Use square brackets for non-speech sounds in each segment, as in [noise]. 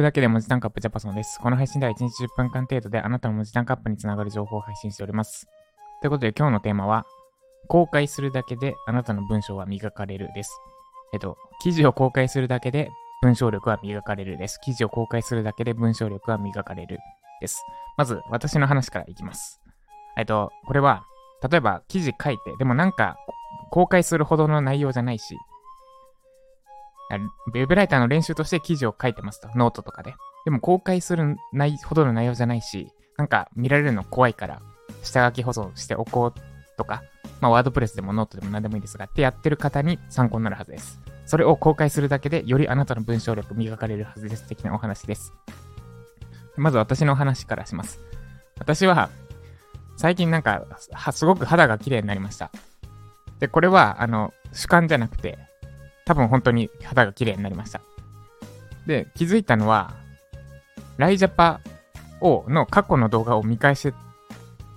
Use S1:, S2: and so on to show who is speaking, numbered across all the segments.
S1: くだけで文字タンクアップジャパソンです。この配信では1日10分間程度であなたの文字タンクアップにつながる情報を配信しております。ということで今日のテーマは、公開するだけであなたの文章は磨かれるです。えっと、記事を公開するだけで文章力は磨かれるです。記事を公開するだけで文章力は磨かれるです。まず、私の話からいきます。えっと、これは、例えば記事書いて、でもなんか公開するほどの内容じゃないし、ウェブライターの練習として記事を書いてますと。ノートとかで。でも公開するないほどの内容じゃないし、なんか見られるの怖いから、下書き保存しておこうとか、まあワードプレスでもノートでも何でもいいですが、ってやってる方に参考になるはずです。それを公開するだけで、よりあなたの文章力磨かれるはずです。的なお話です。まず私の話からします。私は、最近なんか、すごく肌が綺麗になりました。で、これは、あの、主観じゃなくて、多分本当に肌が綺麗になりました。で、気づいたのは、ライジャパをの過去の動画を見返して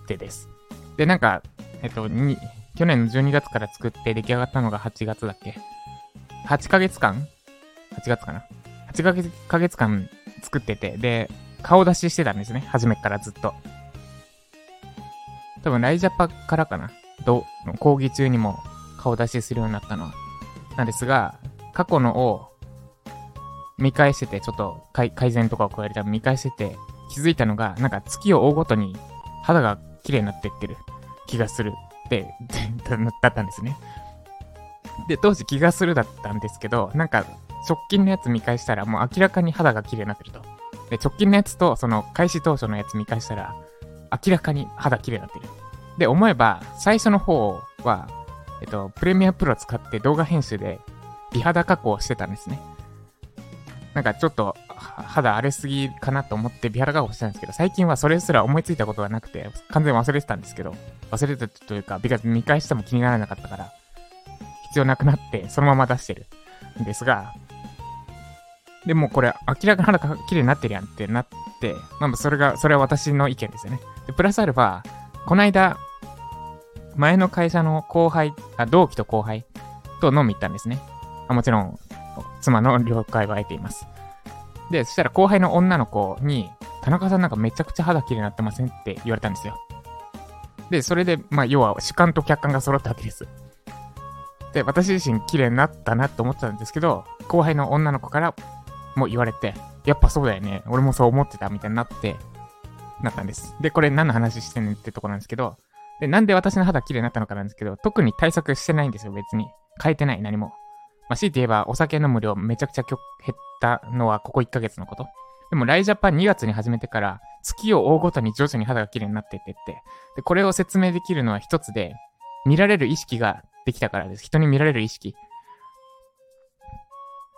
S1: てです。で、なんか、えっと、に去年の12月から作って出来上がったのが8月だっけ ?8 ヶ月間 ?8 月かな ?8 ヶ月ヶ月間作ってて、で、顔出ししてたんですね。初めからずっと。多分、ライジャパからかな？と、講義中にも顔出しするようになったのは。なんですが、過去のを見返してて、ちょっと改善とかを加えるため見返してて、気づいたのが、なんか月を追うごとに肌が綺麗になってってる気がするって、[laughs] だったんですね。で、当時気がするだったんですけど、なんか直近のやつ見返したらもう明らかに肌が綺麗になってると。で、直近のやつとその開始当初のやつ見返したら、明らかに肌綺麗になってる。で、思えば、最初の方は、えっと、プレミアプロ使って動画編集で美肌加工してたんですね。なんかちょっと肌荒れすぎかなと思って美肌加工したんですけど、最近はそれすら思いついたことがなくて、完全忘れてたんですけど、忘れてたというか、美が見返しても気にならなかったから、必要なくなってそのまま出してるんですが、でもこれ明らかに肌が綺麗になってるやんってなって、まあそれが、それは私の意見ですよね。で、プラスアルファ、この間、前の会社の後輩、あ、同期と後輩と飲み行ったんですね。あもちろん、妻の了解は得ています。で、そしたら後輩の女の子に、田中さんなんかめちゃくちゃ肌綺麗になってませんって言われたんですよ。で、それで、まあ、要は主観と客観が揃ったわけです。で、私自身綺麗になったなって思ってたんですけど、後輩の女の子からも言われて、やっぱそうだよね。俺もそう思ってたみたいになって、なったんです。で、これ何の話してんねんってとこなんですけど、で、なんで私の肌綺麗になったのかなんですけど、特に対策してないんですよ、別に。変えてない、何も。まあ、強いて言えば、お酒飲む量めちゃくちゃ減ったのはここ1ヶ月のこと。でも、ライジャパン2月に始めてから、月を追うごとに徐々に肌が綺麗になってってって。で、これを説明できるのは一つで、見られる意識ができたからです。人に見られる意識。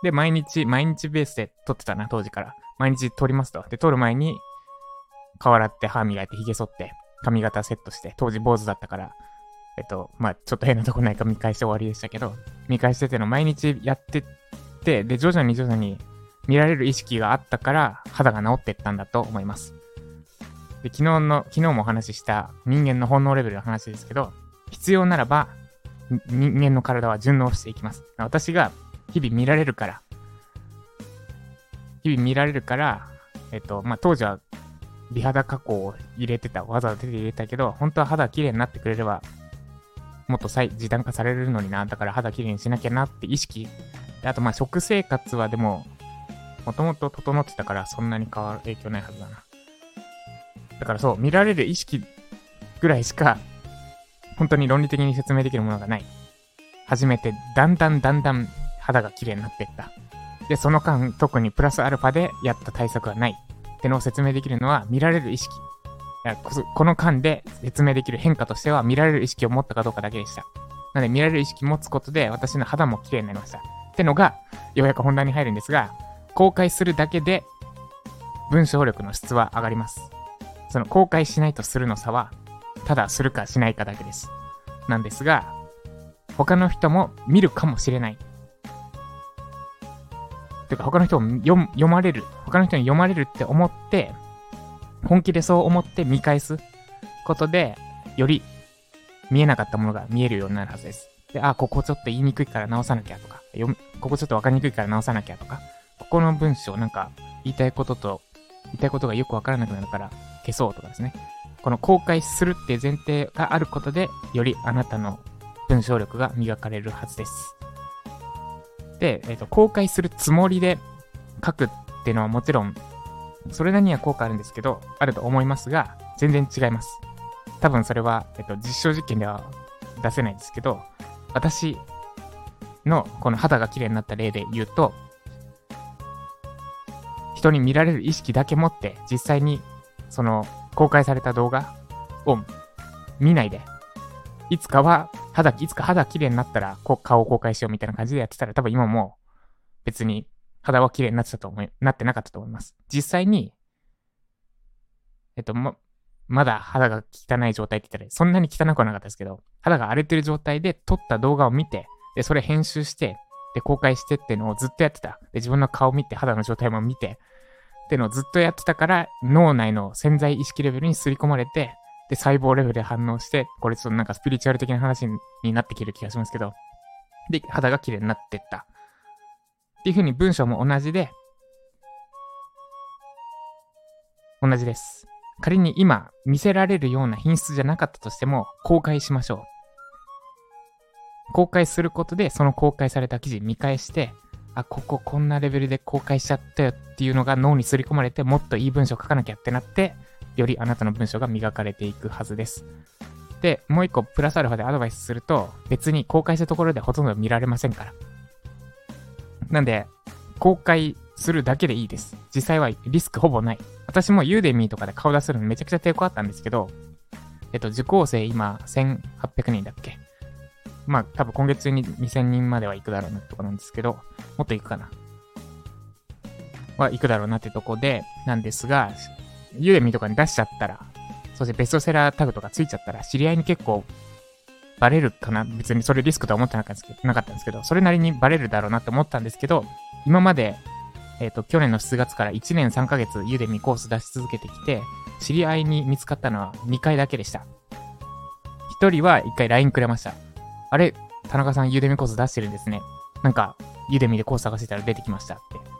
S1: で、毎日、毎日ベースで撮ってたな、当時から。毎日撮りますと。で、撮る前に、顔洗って歯磨いて髭剃って、髪型セットして、当時坊主だったから、えっと、まあ、ちょっと変なとこないか見返して終わりでしたけど、見返してての毎日やってって、で、徐々に徐々に見られる意識があったから、肌が治ってったんだと思います。で、昨日の、昨日もお話しした人間の本能レベルの話ですけど、必要ならば、人間の体は順応していきます。私が日々見られるから、日々見られるから、えっと、まあ、当時は美肌加工を入れてた、わざわざ手で入れたけど、本当は肌綺麗になってくれれば、もっと再時短化されるのにな、だから肌綺麗にしなきゃなって意識。あとまあ食生活はでも、もともと整ってたからそんなに変わる影響ないはずだな。だからそう、見られる意識ぐらいしか、本当に論理的に説明できるものがない。初めて、だんだんだんだん肌が綺麗になっていった。で、その間、特にプラスアルファでやった対策はない。ってのを説明できるのは、見られる意識。この間で説明できる変化としては、見られる意識を持ったかどうかだけでした。なので、見られる意識持つことで、私の肌も綺麗になりました。ってのが、ようやく本題に入るんですが、公開するだけで、文章力の質は上がります。その公開しないとするの差は、ただするかしないかだけです。なんですが、他の人も見るかもしれない。てか他の人も読まれる、他の人に読まれるって思って、本気でそう思って見返すことで、より見えなかったものが見えるようになるはずです。で、あ、ここちょっと言いにくいから直さなきゃとか、ここちょっとわかりにくいから直さなきゃとか、ここの文章なんか言いたいことと、言いたいことがよくわからなくなるから消そうとかですね。この公開するっていう前提があることで、よりあなたの文章力が磨かれるはずです。で、え、ー、と、公開するつもりで書くっていうのはもちろん、それなりには効果あるんですけど、あると思いますが、全然違います。多分それは、えっ、ー、と、実証実験では出せないんですけど、私のこの肌が綺麗になった例で言うと、人に見られる意識だけ持って、実際にその公開された動画を見ないで、いつかは肌、いつか肌綺麗になったらこう顔を公開しようみたいな感じでやってたら多分今も別に肌は綺麗になってたと思い、なってなかったと思います。実際に、えっと、ま、まだ肌が汚い状態って言ったら、そんなに汚くはなかったですけど、肌が荒れてる状態で撮った動画を見て、で、それ編集して、で、公開してっていうのをずっとやってた。で、自分の顔を見て、肌の状態も見て、っていうのをずっとやってたから、脳内の潜在意識レベルに刷り込まれて、で、細胞レベルで反応して、これちょっとなんかスピリチュアル的な話になってきる気がしますけど、で、肌が綺麗になってった。っていう風に文章も同じで、同じです。仮に今見せられるような品質じゃなかったとしても公開しましょう。公開することでその公開された記事見返して、あ、こここんなレベルで公開しちゃったよっていうのが脳に刷り込まれて、もっといい文章書かなきゃってなって、よりあなたの文章が磨かれていくはずです。で、もう一個プラスアルファでアドバイスすると、別に公開したところでほとんど見られませんから。なんで、公開するだけでいいです。実際はリスクほぼない。私もユーデミーとかで顔出すのめちゃくちゃ抵抗あったんですけど、えっと、受講生今1800人だっけ？まあ、多分今月中に2000人までは行くだろうなってとこなんですけど、もっと行くかな。は行くだろうなってとこで、なんですが、ユーデミとかに出しちゃったら、そしてベストセラータグとかついちゃったら、知り合いに結構バレるかな別にそれリスクとは思ってなかったんですけど、なかったんですけど、それなりにバレるだろうなって思ったんですけど、今まで、えっ、ー、と、去年の7月から1年3ヶ月ユーデミコース出し続けてきて、知り合いに見つかったのは2回だけでした。1人は1回 LINE くれました。あれ、田中さんユーデミコース出してるんですね。なんか、ユーデミでコース探してたら出てきましたって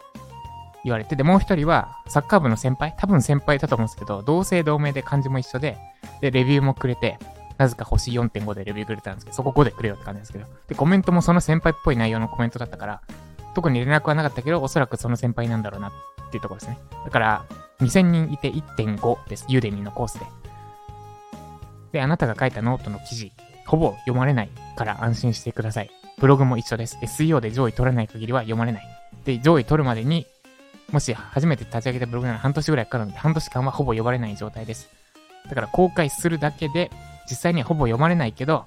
S1: 言われて、で、もう一人は、サッカー部の先輩多分先輩だと思うんですけど、同姓同名で漢字も一緒で、で、レビューもくれて、なぜか星4.5でレビューくれたんですけど、そこ5でくれよって感じですけど。で、コメントもその先輩っぽい内容のコメントだったから、特に連絡はなかったけど、おそらくその先輩なんだろうなっていうところですね。だから、2000人いて1.5です。ユーデミのコースで。で、あなたが書いたノートの記事、ほぼ読まれないから安心してください。ブログも一緒です。SEO で上位取れない限りは読まれない。で、上位取るまでに、もし初めて立ち上げたブログなら半年ぐらいかかるので、半年間はほぼ読まれない状態です。だから公開するだけで、実際にはほぼ読まれないけど、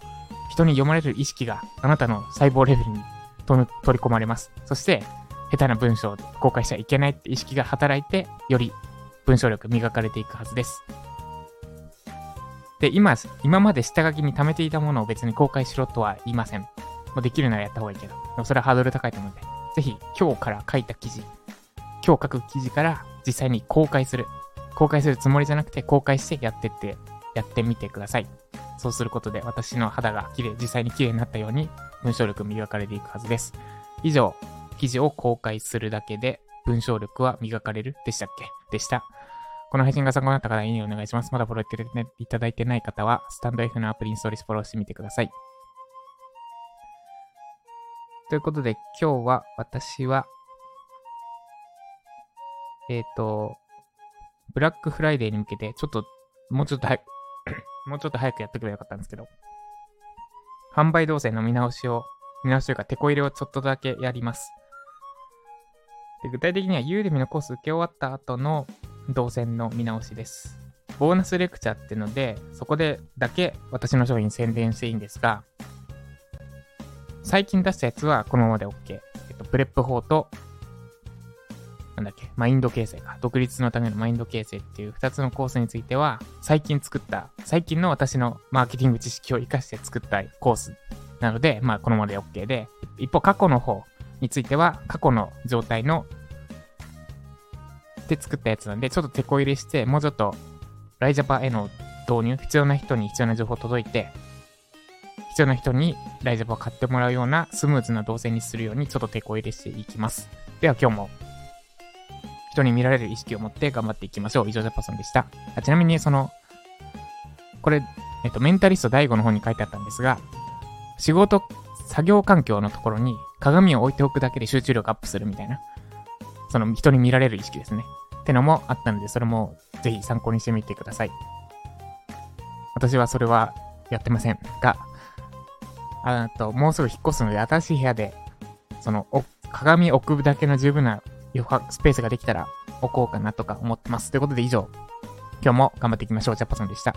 S1: 人に読まれる意識があなたの細胞レベルに取り込まれます。そして、下手な文章を公開しちゃいけないって意識が働いて、より文章力磨かれていくはずです。で、今、今まで下書きに貯めていたものを別に公開しろとは言いません。もうできるならやった方がいいけど。でもそれはハードル高いと思うので、ぜひ今日から書いた記事、今日書く記事から実際に公開する。公開するつもりじゃなくて公開してやってって、やってみてください。そうすることで私の肌が綺麗、実際に綺麗になったように文章力磨かれていくはずです。以上、記事を公開するだけで文章力は磨かれるでしたっけ？でした。この配信が参考になった方、いいねお願いします。まだフォローいただいてない方は、スタンド F のアプリインストールしフォローしてみてください。ということで、今日は私は、えっ、ー、と、ブラックフライデーに向けて、ちょっと、もうちょっと早く [coughs] もうちょっと早くやってくればよかったんですけど、販売動線の見直しを、見直しというか、手こ入れをちょっとだけやります。で具体的には、ユーデミのコース受け終わった後の動線の見直しです。ボーナスレクチャーっていうので、そこでだけ私の商品宣伝していいんですが、最近出したやつはこのままで OK。えっと、プレップ法と、なんだっけ、マインド形成か。独立のためのマインド形成っていう2つのコースについては、最近作った、最近の私のマーケティング知識を活かして作ったコースなので、まあ、このままで OK で、一方過去の方については、過去の状態ので作ったやつなんで、ちょっとテコ入れして、もうちょっと、ライジャパへの導入、必要な人に必要な情報届いて、必要な人にライジャパを買ってもらうようなスムーズな動線にするようにちょっと手こ入れしていきます。では今日も人に見られる意識を持って頑張っていきましょう。以上、ジャパソンでした。あちなみに、その、これ、えっと、メンタリスト第5の方に書いてあったんですが、仕事、作業環境のところに鏡を置いておくだけで集中力アップするみたいな、その人に見られる意識ですね。ってのもあったので、それもぜひ参考にしてみてください。私はそれはやってませんが、あと、もうすぐ引っ越すので、新しい部屋で、その、鏡置くだけの十分なスペースができたら置こうかなとか思ってます。ということで以上、今日も頑張っていきましょう。ジャパソンでした。